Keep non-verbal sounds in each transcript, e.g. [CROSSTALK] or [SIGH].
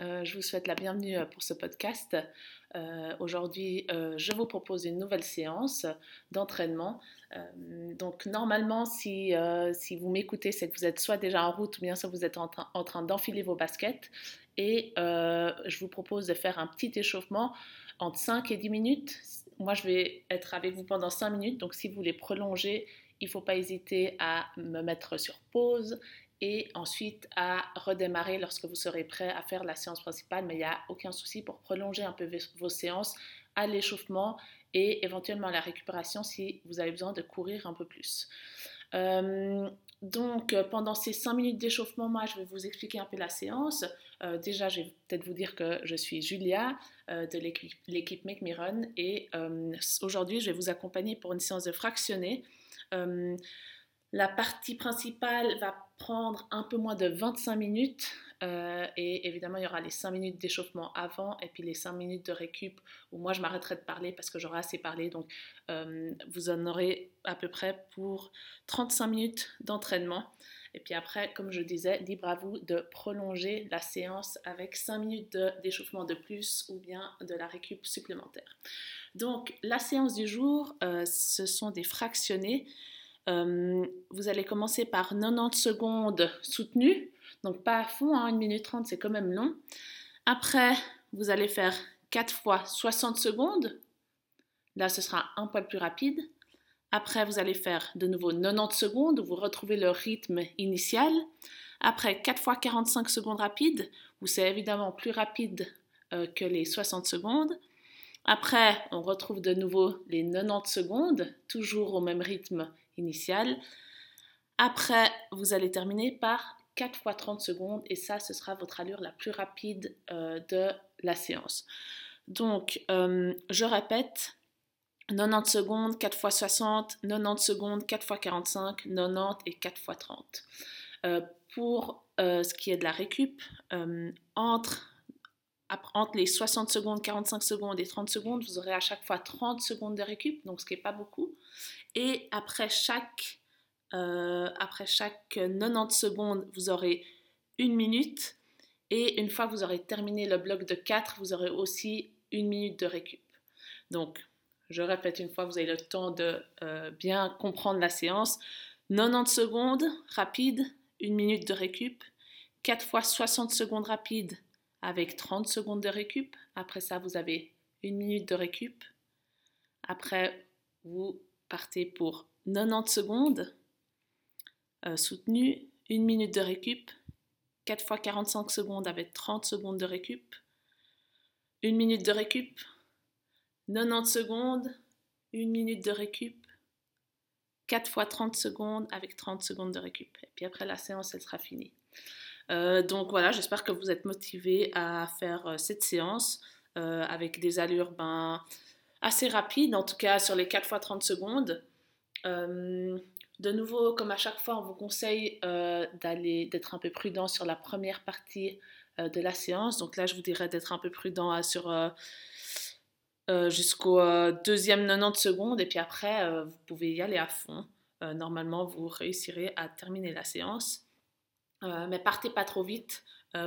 euh, je vous souhaite la bienvenue euh, pour ce podcast. Aujourd'hui, je vous propose une nouvelle séance d'entraînement. donc normalement, si, si vous m'écoutez, c'est que vous êtes soit déjà en route ou bien soit vous êtes en, en train d'enfiler vos baskets. Et je vous propose de faire un petit échauffement entre 5 et 10 minutes. Moi, je vais être avec vous pendant 5 minutes, donc si vous voulez prolonger, il ne faut pas hésiter à me mettre sur pause et ensuite à redémarrer lorsque vous serez prêt à faire la séance principale. Mais il n'y a aucun souci pour prolonger un peu vos séances à l'échauffement et éventuellement à la récupération si vous avez besoin de courir un peu plus. Euh, donc, pendant ces 5 minutes d'échauffement, moi, je vais vous expliquer un peu la séance. Euh, déjà, je vais peut-être vous dire que je suis Julia euh, de l'équipe Make Me Run et aujourd'hui, je vais vous accompagner pour une séance de fractionné. La partie principale va prendre un peu moins de 25 minutes euh, et évidemment il y aura les 5 minutes d'échauffement avant et puis les 5 minutes de récup où moi je m'arrêterai de parler parce que j'aurai assez parlé. Donc euh, vous en aurez à peu près pour 35 minutes d'entraînement. Et puis après comme je disais libre à vous de prolonger la séance avec 5 minutes d'échauffement de, plus ou bien de la récup supplémentaire. Donc la séance du jour euh, ce sont des fractionnés euh, vous allez commencer par 90 secondes soutenues, donc pas à fond, 1 hein, minute 30 c'est quand même long. Après, vous allez faire 4 fois 60 secondes, là ce sera un poil plus rapide. Après, vous allez faire de nouveau 90 secondes, vous retrouvez le rythme initial. Après, 4 fois 45 secondes rapides, où c'est évidemment plus rapide euh, que les 60 secondes. Après, on retrouve de nouveau les 90 secondes, toujours au même rythme initial. Après, vous allez terminer par 4 fois 30 secondes et ça, ce sera votre allure la plus rapide euh, de la séance. Donc, euh, je répète, 90 secondes, 4 fois 60, 90 secondes, 4 fois 45, 90 et 4 fois 30. Euh, pour ce qui est de la récup, entre, entre les 60 secondes, 45 secondes et 30 secondes, vous aurez à chaque fois 30 secondes de récup, donc ce qui n'est pas beaucoup. Et après chaque, euh, après chaque 90 secondes, vous aurez une minute. Et une fois que vous aurez terminé le bloc de 4, vous aurez aussi une minute de récup. Donc, je répète une fois, vous avez le temps de euh, bien comprendre la séance. 90 secondes rapide, une minute de récup. 4 fois 60 secondes rapide avec 30 secondes de récup. Après ça, vous avez une minute de récup. Après, vous partez pour 90 secondes, euh, soutenu, 1 minute de récup, 4 fois 45 secondes avec 30 secondes de récup, 1 minute de récup, 90 secondes, 1 minute de récup, 4 fois 30 secondes avec 30 secondes de récup. Et puis après la séance, elle sera finie. Euh, donc voilà, j'espère que vous êtes motivés à faire euh, cette séance avec des allures ben, assez rapide, en tout cas sur les 4 fois 30 secondes. Euh, de nouveau, comme à chaque fois, on vous conseille euh, d'aller, d'être un peu prudent sur la première partie euh, de la séance. Donc là, je vous dirais d'être un peu prudent sur jusqu'au deuxième 90 secondes. Et puis après, vous pouvez y aller à fond. normalement, vous réussirez à terminer la séance. mais partez pas trop vite.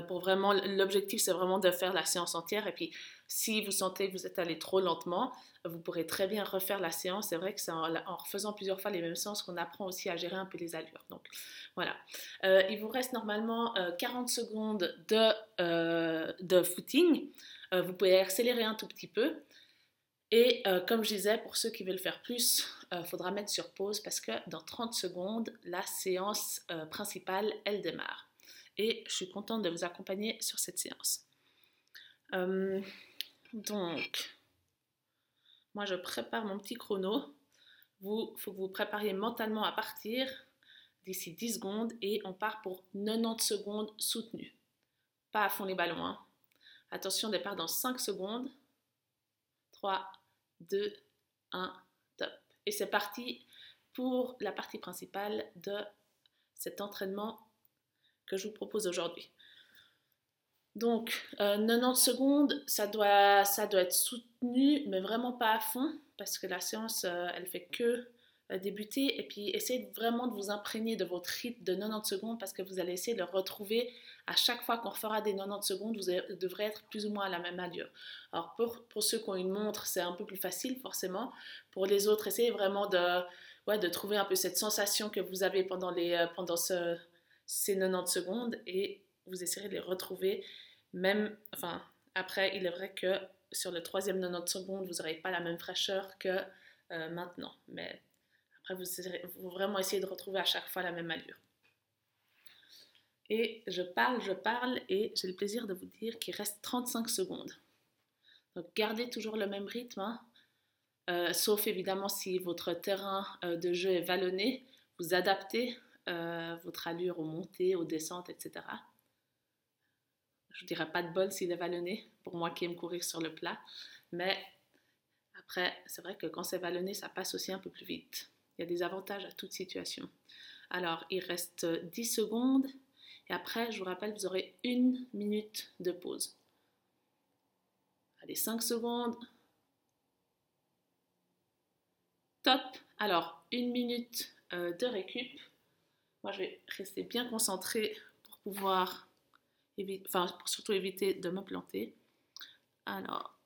pour vraiment, l'objectif, c'est vraiment de faire la séance entière. Et puis, si vous sentez que vous êtes allé trop lentement, vous pourrez très bien refaire la séance. C'est vrai que c'est en, refaisant plusieurs fois les mêmes séances qu'on apprend aussi à gérer un peu les allures. Donc voilà. Euh, il vous reste normalement 40 euh, secondes de, euh, de footing. vous pouvez accélérer un tout petit peu. Et comme je disais, pour ceux qui veulent faire plus, il faudra mettre sur pause parce que dans 30 secondes, la séance principale, elle démarre. Et je suis contente de vous accompagner sur cette séance. Donc, moi, je prépare mon petit chrono. Vous, faut que vous prépariez mentalement à partir d'ici 10 secondes et on part pour 90 secondes soutenues. Pas à fond les ballons. Hein. Attention, départ dans 5 secondes. 3, 2, 1, top. Et c'est parti pour la partie principale de cet entraînement que je vous propose aujourd'hui. Donc, 90 euh, secondes, ça doit, ça doit être soutenu, mais vraiment pas à fond, parce que la séance, euh, elle fait que euh, débuter et puis essayez vraiment de vous imprégner de votre rythme de 90 secondes parce que vous allez essayer de le retrouver à chaque fois qu'on fera des 90 secondes, vous devrez être plus ou moins à la même allure. Alors pour, pour ceux qui ont une montre, c'est un peu plus facile forcément. Pour les autres, essayez vraiment de, ouais, de trouver un peu cette sensation que vous avez pendant, les, euh, pendant ce, ces 90 secondes et vous essayerez de les retrouver même, enfin, après, il est vrai que sur le troisième 90 secondes, vous n'aurez pas la même fraîcheur que euh, maintenant. Mais après, vous, vous vraiment essayer de retrouver à chaque fois la même allure. Et je parle, je parle et j'ai le plaisir de vous dire qu'il reste 35 secondes. Donc gardez toujours le même rythme, hein. euh, sauf évidemment si votre terrain euh, de jeu est vallonné, vous adaptez votre allure aux montées, aux descentes, etc. Je ne dirais pas de bol s'il est vallonné, pour moi qui aime courir sur le plat. Mais après, c'est vrai que quand c'est vallonné, ça passe aussi un peu plus vite. Il y a des avantages à toute situation. Alors, il reste 10 secondes. Et après, je vous rappelle, vous aurez une minute de pause. Allez, 5 secondes. Top. Alors, une minute euh, de récup. Moi, je vais rester bien concentré pour pouvoir enfin, pour surtout éviter de me planter. Alors,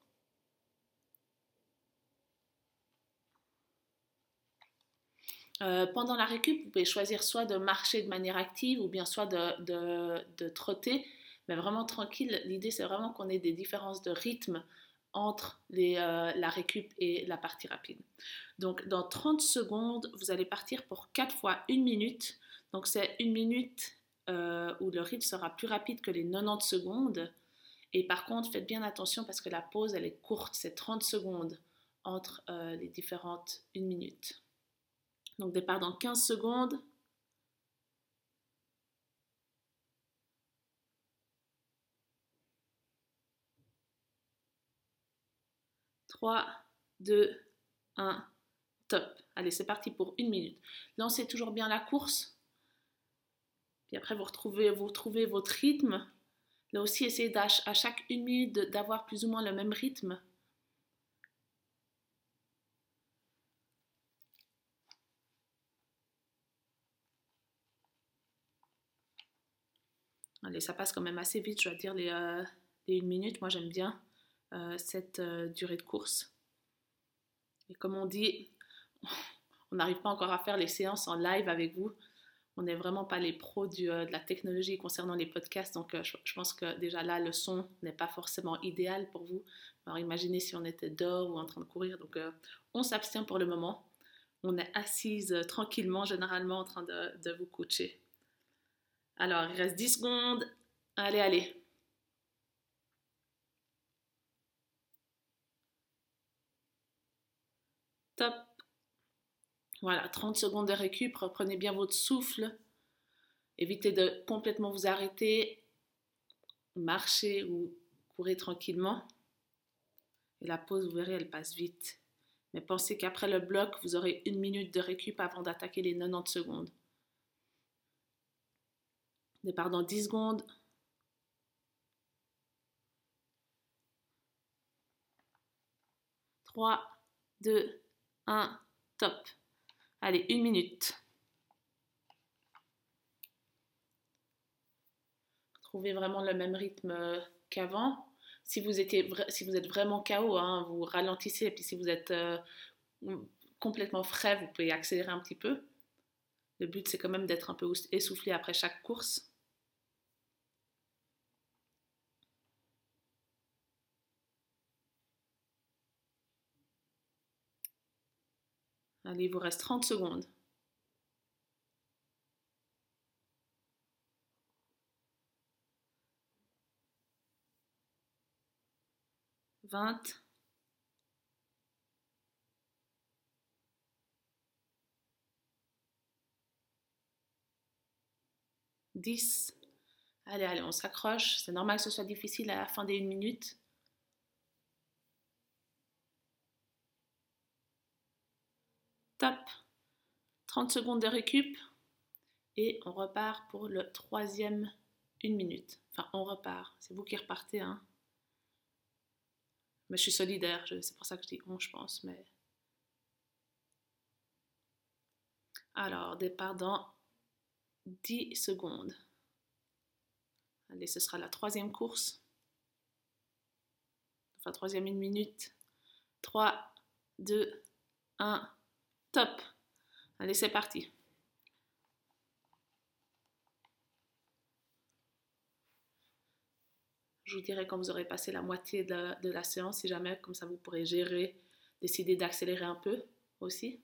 euh, pendant la récup, vous pouvez choisir soit de marcher de manière active ou bien soit de, de, de trotter, mais vraiment tranquille. L'idée, c'est vraiment qu'on ait des différences de rythme entre les, euh, la récup et la partie rapide. Donc, dans 30 secondes, vous allez partir pour 4 fois 1 minute. Donc, c'est 1 minute euh, où le rythme sera plus rapide que les 90 secondes. Et par contre, faites bien attention parce que la pause, elle est courte, c'est 30 secondes entre euh, les différentes 1 minute. Donc départ dans 15 secondes. « 3, 2, 1, top. Allez, c'est parti pour une minute. Lancez toujours bien la course. Puis après, vous retrouvez, vous retrouvez votre rythme. Là aussi, essayez à chaque une minute d'avoir plus ou moins le même rythme. Allez, ça passe quand même assez vite, je dois dire, les, euh, une minute. Moi, j'aime bien euh, cette euh, durée de course. Et comme on dit, [LAUGHS] on n'arrive pas encore à faire les séances en live avec vous on n'est vraiment pas les pros euh, de la technologie concernant les podcasts, donc euh, je, pense que déjà là, le son n'est pas forcément idéal pour vous. Alors imaginez si on était dehors ou en train de courir, donc euh, on s'abstient pour le moment. On est assise tranquillement, généralement en train de, de vous coacher. Alors, il reste 10 secondes. Allez, allez. Top. Voilà, 30 secondes de récup, reprenez bien votre souffle. Évitez de complètement vous arrêter, marchez ou courez tranquillement. Et la pause, vous verrez, elle passe vite. Mais pensez qu'après le bloc, vous aurez une minute de récup avant d'attaquer les 90 secondes. Départ dans 10 secondes. Trois, deux, un, top. Allez, une minute. Trouvez vraiment le même rythme euh, qu'avant. Si vous, êtes vraiment KO, hein, vous ralentissez. Et puis si vous êtes euh, complètement frais, vous pouvez accélérer un petit peu. Le but, c'est quand même d'être un peu essoufflé après chaque course. Allez, il vous reste 30 secondes. Vingt. Dix. Allez, allez, on s'accroche. C'est normal que ce soit difficile à la fin des une minute. Top. 30 secondes de récup. Et on repart pour le troisième une minute. Enfin, on repart. C'est vous qui repartez. Hein. Mais je suis solidaire. C'est pour ça que je dis on, je pense. Mais Alors, départ dans 10 secondes. Allez, ce sera la troisième course. Enfin, troisième une minute. 3, 2, 1, Allez, c'est parti. Je vous dirai quand vous aurez passé la moitié de, de la séance, si jamais, comme ça vous pourrez gérer, décider d'accélérer un peu aussi.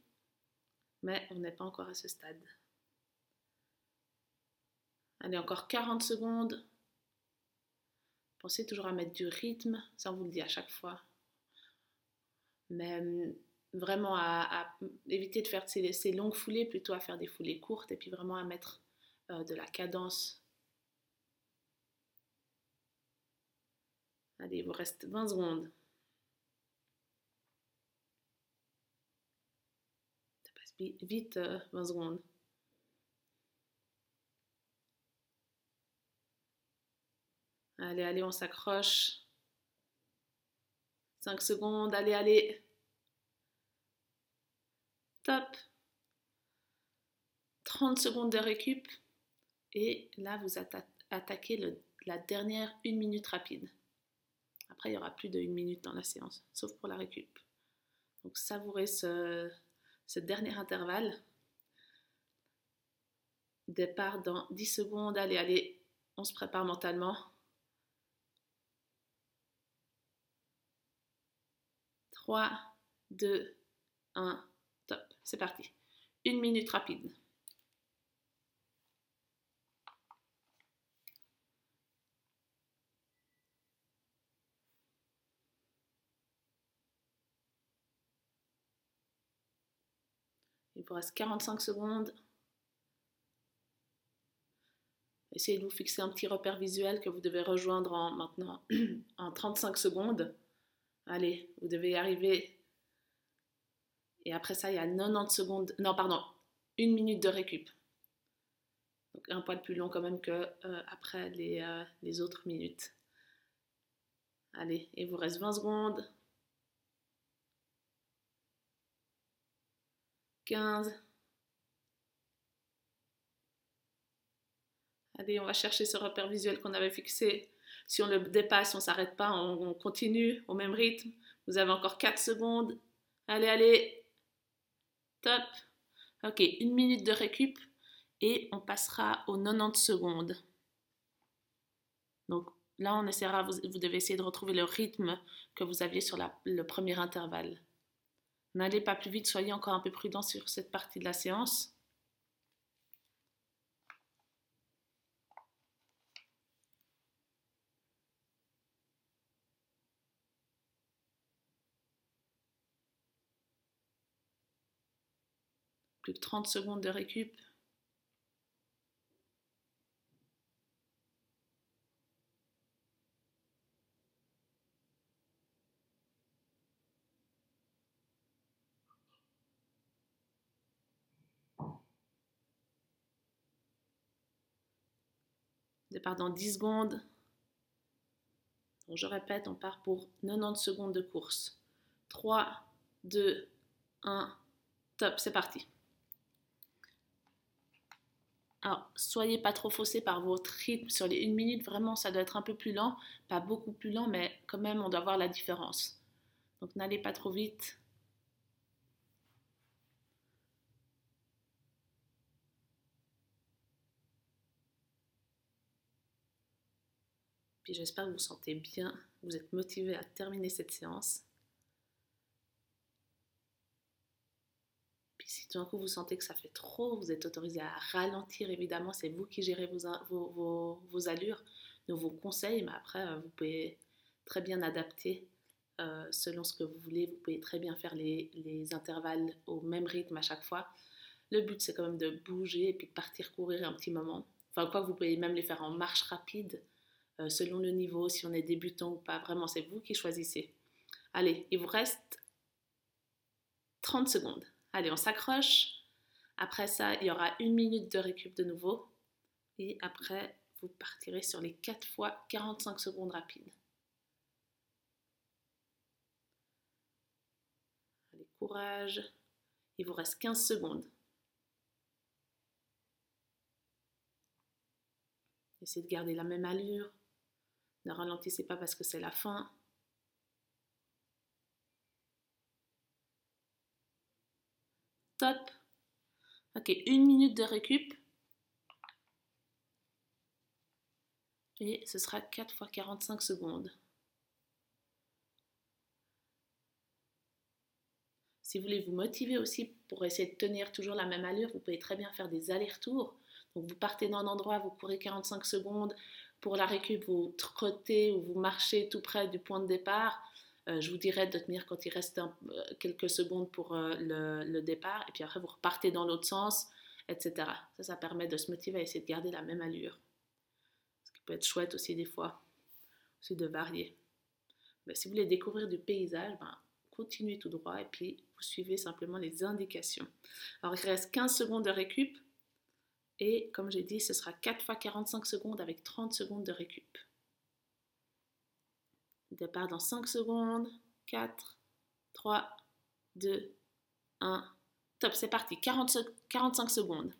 Mais on n'est pas encore à ce stade. Allez, encore 40 secondes. Pensez toujours à mettre du rythme, ça on vous le dit à chaque fois. Mais hum, vraiment à, éviter de faire ces, longues foulées, plutôt à faire des foulées courtes et puis vraiment à mettre euh, de la cadence. Allez, il vous reste 20 secondes. Ça passe vite, 20 euh, secondes. Allez, allez, on s'accroche. 5 secondes, allez, allez. Top. 30 secondes de récup. Et là, vous attaquez la dernière une minute rapide. Après, il y aura plus de une minute dans la séance, sauf pour la récup. Donc, savourez ce, ce dernier intervalle. Départ dans 10 secondes. Allez, allez, on se prépare mentalement. 3, 2, 1, top. C'est parti. Une minute rapide. Il vous reste 45 secondes. Essayez de vous fixer un petit repère visuel que vous devez rejoindre en maintenant [CLEARS THROAT] en 35 secondes. Allez, vous devez y arriver. Et après ça, il y a 90 secondes. Non, pardon, une minute de récup. Donc un poil plus long quand même que euh, après les, euh, les autres minutes. Allez, il vous reste 20 secondes. 15. Allez, on va chercher ce repère visuel qu'on avait fixé si on le dépasse, on ne s'arrête pas, on, continue au même rythme. Vous avez encore 4 secondes. Allez, allez. Top. Ok, une minute de récup et on passera aux 90 secondes. Donc là, on essaiera, vous, devez essayer de retrouver le rythme que vous aviez sur le premier intervalle. N'allez pas plus vite, soyez encore un peu prudent sur cette partie de la séance. Plus de 30 secondes de récup. Départ dans 10 secondes. je répète, on part pour 90 secondes de course. 3, 2, 1, top, c'est parti. Alors, soyez pas trop faussé par votre rythme sur les une minute. Vraiment, ça doit être un peu plus lent. Pas beaucoup plus lent, mais quand même, on doit voir la différence. Donc, n'allez pas trop vite. Puis j'espère que vous vous sentez bien, vous êtes motivé à terminer cette séance. Si tout d'un coup vous sentez que ça fait trop, vous êtes autorisé à ralentir, évidemment, c'est vous qui gérez vos, vos, allures, nous vous conseille, mais après, euh, vous pouvez très bien adapter euh, selon ce que vous voulez. Vous pouvez très bien faire les, intervalles au même rythme à chaque fois. Le but, c'est quand même de bouger et puis de partir courir un petit moment. Enfin, quoi, vous pouvez même les faire en marche rapide, euh, selon le niveau, si on est débutant ou pas. Vraiment, c'est vous qui choisissez. Allez, il vous reste 30 secondes. Allez, on s'accroche. Après ça, il y aura une minute de récup de nouveau. Et après, vous partirez sur les 4 fois 45 secondes rapides. Allez, courage. Il vous reste 15 secondes. Essayez de garder la même allure. Ne ralentissez pas parce que c'est la fin. Ok, une minute de récup. Et ce sera 4 fois 45 secondes. Si vous voulez vous motiver aussi pour essayer de tenir toujours la même allure, vous pouvez très bien faire des allers-retours. Donc vous partez dans un endroit, vous courez 45 secondes. Pour la récup, vous trottez ou vous marchez tout près du point de départ. Euh, je vous dirais de tenir quand il reste euh, quelques secondes pour euh, le, départ. Et puis après, vous repartez dans l'autre sens, etc. Ça, ça permet de se motiver à essayer de garder la même allure. Ce qui peut être chouette aussi des fois, aussi de varier. Mais si vous voulez découvrir du paysage, ben, continuez tout droit et puis vous suivez simplement les indications. Alors il reste 15 secondes de récup et comme j'ai dit, ce sera 4 fois 45 secondes avec 30 secondes de récup. Départ dans 5 secondes. 4, 3, 2, 1. Top, c'est parti. 40, 45 secondes.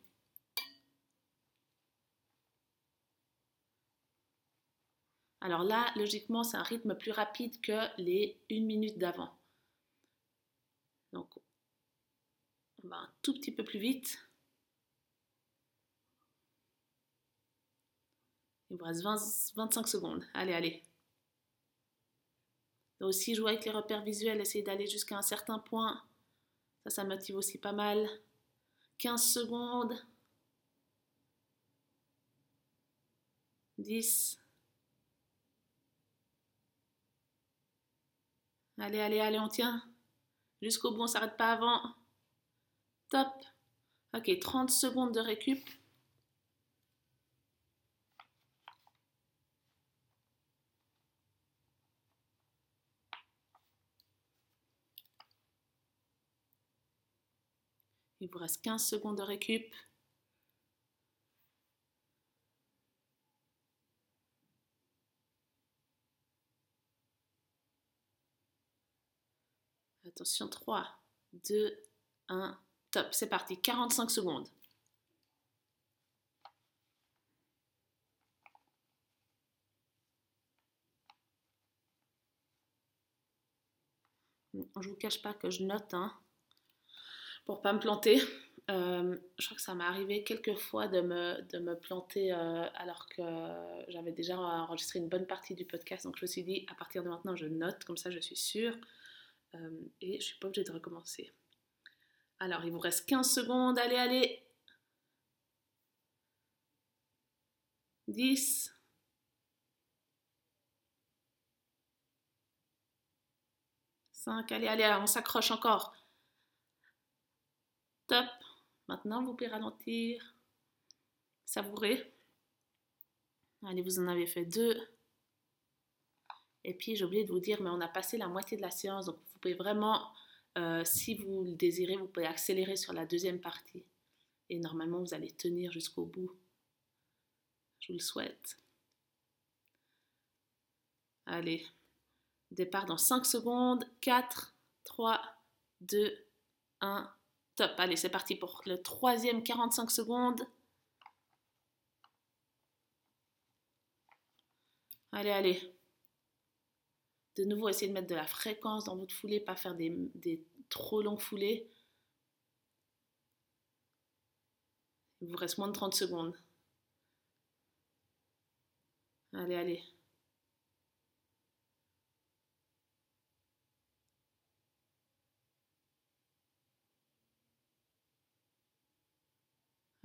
Alors là, logiquement, c'est un rythme plus rapide que les 1 minute d'avant. Donc, on va un tout petit peu plus vite. Il vous reste 25 secondes. Allez, allez. Aussi jouer avec les repères visuels, essayer d'aller jusqu'à un certain point. Ça, ça motive aussi pas mal. 15 secondes. 10. Allez, allez, allez, on tient. Jusqu'au bout, on s'arrête pas avant. Top. Ok, 30 secondes de récup. Il vous reste 15 secondes de récup. Attention, 3, 2, 1, top, c'est parti, 45 secondes. Je ne vous cache pas que je note hein, pour pas me planter. Euh, je crois que ça m'est arrivé quelques fois de me, de me planter euh, alors que j'avais déjà enregistré une bonne partie du podcast. Donc je me suis dit, à partir de maintenant, je note, comme ça je suis sûre. Euh, et je suis pas obligée de recommencer. Alors, il vous reste 15 secondes. Allez, allez. 10. 5. Allez, allez, on s'accroche encore. Maintenant, vous pouvez ralentir. Savourer. Allez, vous en avez fait deux. Et puis, j'ai oublié de vous dire, mais on a passé la moitié de la séance, donc vous pouvez vraiment, euh, si vous le désirez, vous pouvez accélérer sur la deuxième partie. Et normalement, vous allez tenir jusqu'au bout. Je vous le souhaite. Allez, départ dans 5 secondes. 4, 3, 2, 1. Top. Allez, c'est parti pour le troisième 45 secondes. Allez, allez. De nouveau, essayez de mettre de la fréquence dans votre foulée, pas faire des, trop longues foulées. Il vous reste moins de 30 secondes. Allez, allez.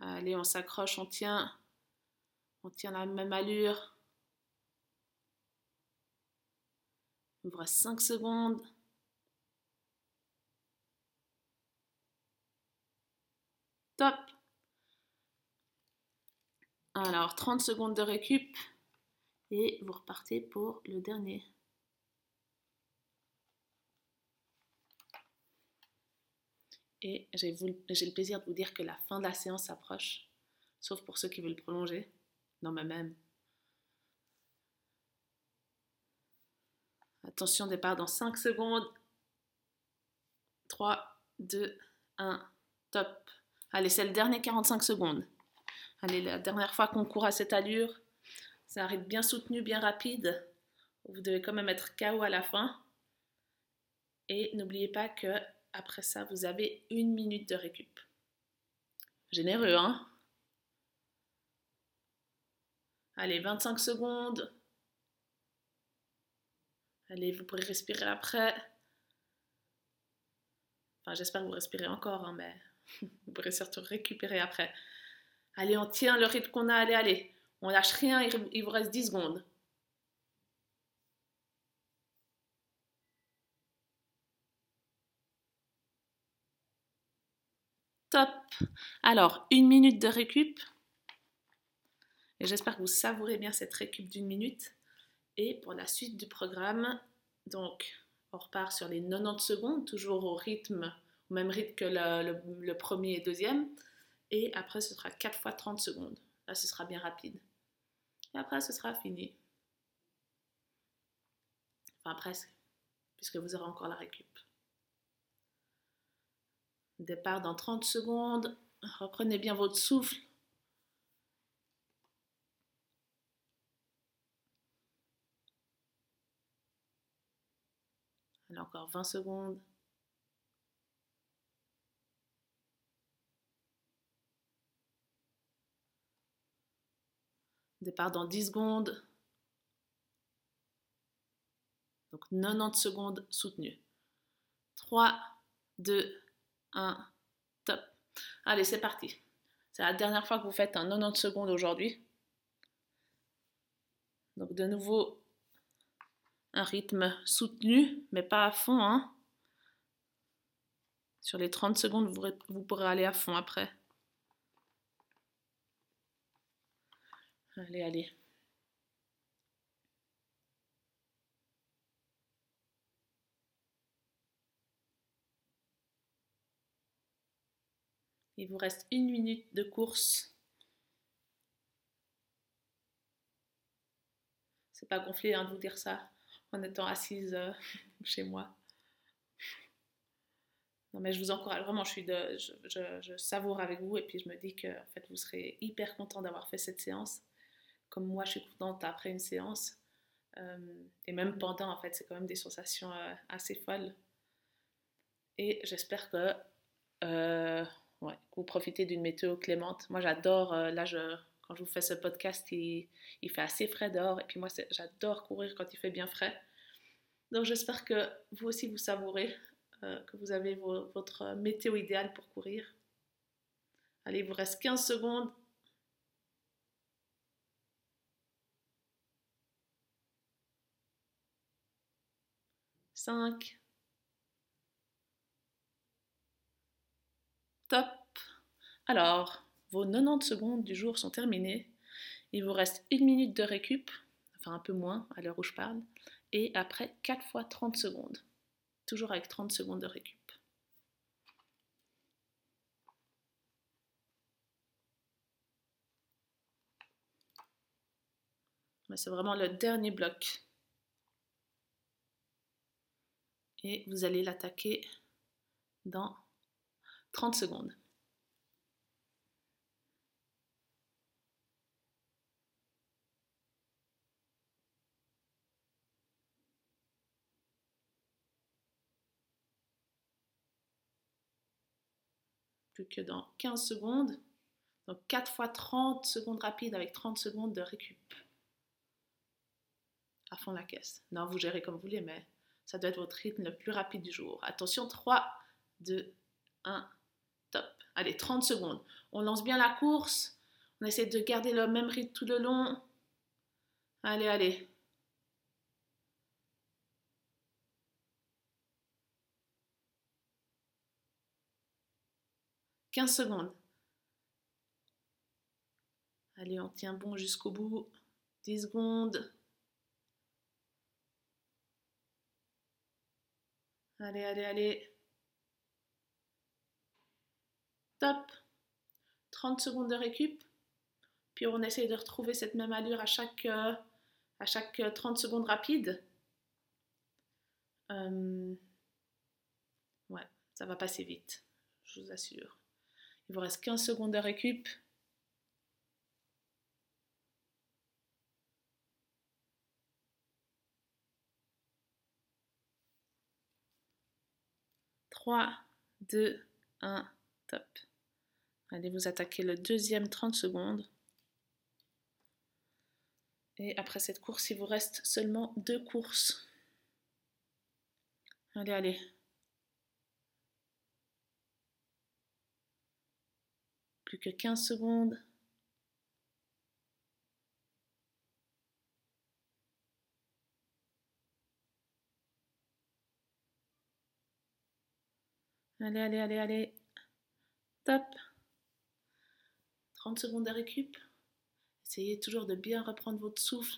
Allez, on s'accroche, on tient. On tient la même allure. Vous reste 5 secondes. Top. Alors, 30 secondes de récup. Et vous repartez pour le dernier. Et j'ai le plaisir de vous dire que la fin de la séance s'approche, sauf pour ceux qui veulent prolonger. Non, mais même, Attention, départ dans 5 secondes. 3, 2, 1, top. Allez, c'est le dernier 45 secondes. Allez, la dernière fois qu'on court à cette allure. C'est un rythme bien soutenu, bien rapide. Vous devez quand même être KO à la fin. Et n'oubliez pas que après ça, vous avez une minute de récup. Généreux, hein? Allez, 25 secondes. Allez, vous pourrez respirer après. Enfin, j'espère que vous respirez encore, hein, mais [LAUGHS] vous pourrez surtout récupérer après. Allez, on tient le rythme qu'on a. Allez, allez. On lâche rien, il vous reste 10 secondes. Alors, une minute de récup. Et j'espère que vous savourez bien cette récup d'une minute. Et pour la suite du programme, donc on repart sur les 90 secondes, toujours au rythme, au même rythme que le, premier et deuxième. Et après, ce sera 4 fois 30 secondes. Là, ce sera bien rapide. Et après, ce sera fini. Enfin, presque, puisque vous aurez encore la récup. Départ dans 30 secondes. Reprenez bien votre souffle. Allez, encore 20 secondes. Départ dans 10 secondes. Donc 90 secondes soutenues. 3, 2, 1, top. Allez, c'est parti. C'est la dernière fois que vous faites un 90 secondes aujourd'hui. Donc de nouveau, un rythme soutenu, mais pas à fond. Hein. Sur les 30 secondes, vous pourrez aller à fond après. Allez, allez. Il vous reste une minute de course. C'est pas gonflé hein, de vous dire ça en étant assise euh, [LAUGHS] chez moi. Non, mais je vous encourage vraiment, je, je, savoure avec vous et puis je me dis que en fait, vous serez hyper content d'avoir fait cette séance. Comme moi, je suis contente après une séance. Euh, et même pendant, en fait, c'est quand même des sensations euh, assez folles. Et j'espère que, ouais, vous profitez d'une météo clémente. Moi, j'adore, là, je, quand je vous fais ce podcast, il, il fait assez frais dehors. Et puis moi, j'adore courir quand il fait bien frais. Donc j'espère que vous aussi vous savourez, euh, que vous avez votre météo idéale pour courir. Allez, il vous reste 15 secondes. Cinq. Top. Alors, vos 90 secondes du jour sont terminées. Il vous reste une minute de récup, enfin un peu moins à l'heure où je parle, et après 4 fois 30 secondes. Toujours avec 30 secondes de récup. C'est vraiment le dernier bloc. Et vous allez l'attaquer dans 30 secondes. Plus que dans 15 secondes. Donc 4 fois 30 secondes rapides avec 30 secondes de récup. À fond la caisse. Non, vous gérez comme vous voulez, mais ça doit être votre rythme le plus rapide du jour. Attention, 3, 2, 1, top. Allez, 30 secondes. On lance bien la course. On essaie de garder le même rythme tout le long. Allez, allez. 15 secondes. Allez, on tient bon jusqu'au bout. 10 secondes. Allez, allez, allez. Top. 30 secondes de récup. Puis on essaye de retrouver cette même allure à chaque, euh, à chaque 30 secondes rapides. Euh, ouais, ça va passer vite, je vous assure. Il vous reste 15 secondes de récup. Trois, deux, un, top. Allez vous attaquer le deuxième 30 secondes. Et après cette course, il vous reste seulement deux courses. Allez, allez, Plus que 15 secondes. Allez, allez, allez, allez. Top. 30 secondes de récup. Essayez toujours de bien reprendre votre souffle.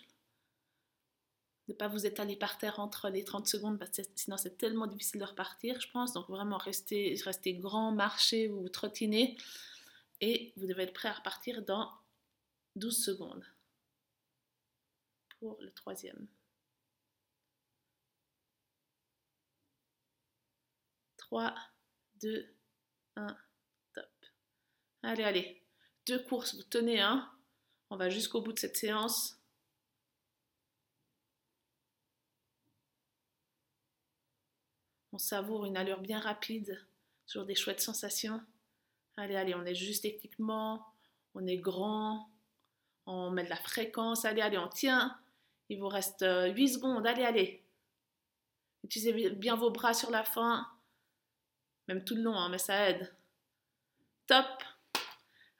Ne pas vous étaler par terre entre les 30 secondes parce que sinon c'est tellement difficile de repartir, je pense. Donc vraiment restez, restez grand, marchez ou trottiner. Et vous devez être prêt à repartir dans 12 secondes pour le troisième. 3, 2, 1, top. Allez, allez. Deux courses, vous tenez un. Hein. On va jusqu'au bout de cette séance. On savoure une allure bien rapide, toujours des chouettes sensations. Allez, allez, on est juste techniquement, on est grand, on met de la fréquence. Allez, allez, on tient. Il vous reste 8 euh, secondes. Allez, allez. Utilisez bien vos bras sur la fin. Même tout le long, hein, mais ça aide. Top.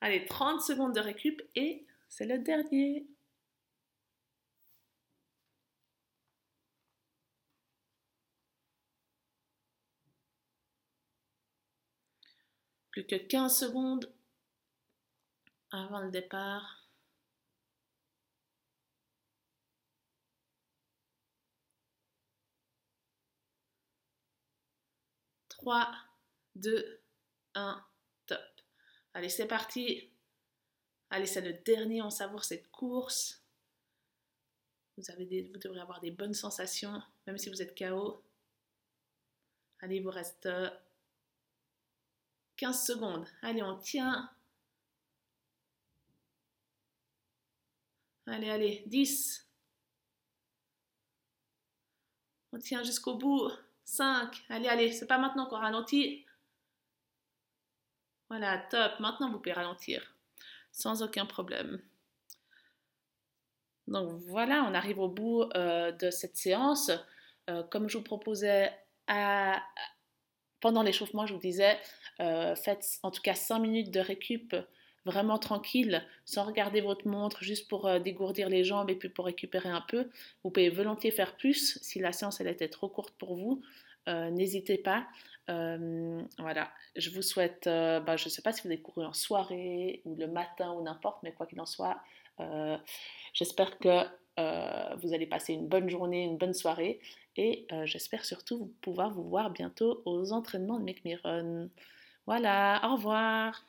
Allez, 30 secondes de récup et c'est le dernier. Plus que 15 secondes avant le départ. Trois, 2, 1, top. Allez, c'est parti. Allez, c'est le dernier, on savoure cette course. Vous, avez des, vous devrez avoir des bonnes sensations, même si vous êtes KO. Allez, il vous reste 15 euh, secondes. Allez, on tient. Allez, allez, 10. On tient jusqu'au bout. 5. Allez, allez, c'est pas maintenant qu'on ralentit. Voilà, top. Maintenant, vous pouvez ralentir sans aucun problème. Donc voilà, on arrive au bout euh, de cette séance. Euh, comme je vous proposais à, pendant l'échauffement, je vous disais, euh, faites en tout cas 5 minutes de récup vraiment tranquille, sans regarder votre montre, juste pour dégourdir les jambes et puis pour récupérer un peu. Vous pouvez volontiers faire plus si la séance elle était trop courte pour vous. N'hésitez pas. Euh, voilà, je vous souhaite, euh, bah, je ne sais pas si vous avez couru en soirée ou le matin ou n'importe, mais quoi qu'il en soit, euh, j'espère que vous allez passer une bonne journée, une bonne soirée et j'espère surtout pouvoir vous voir bientôt aux entraînements de Make Me Run. Voilà, au revoir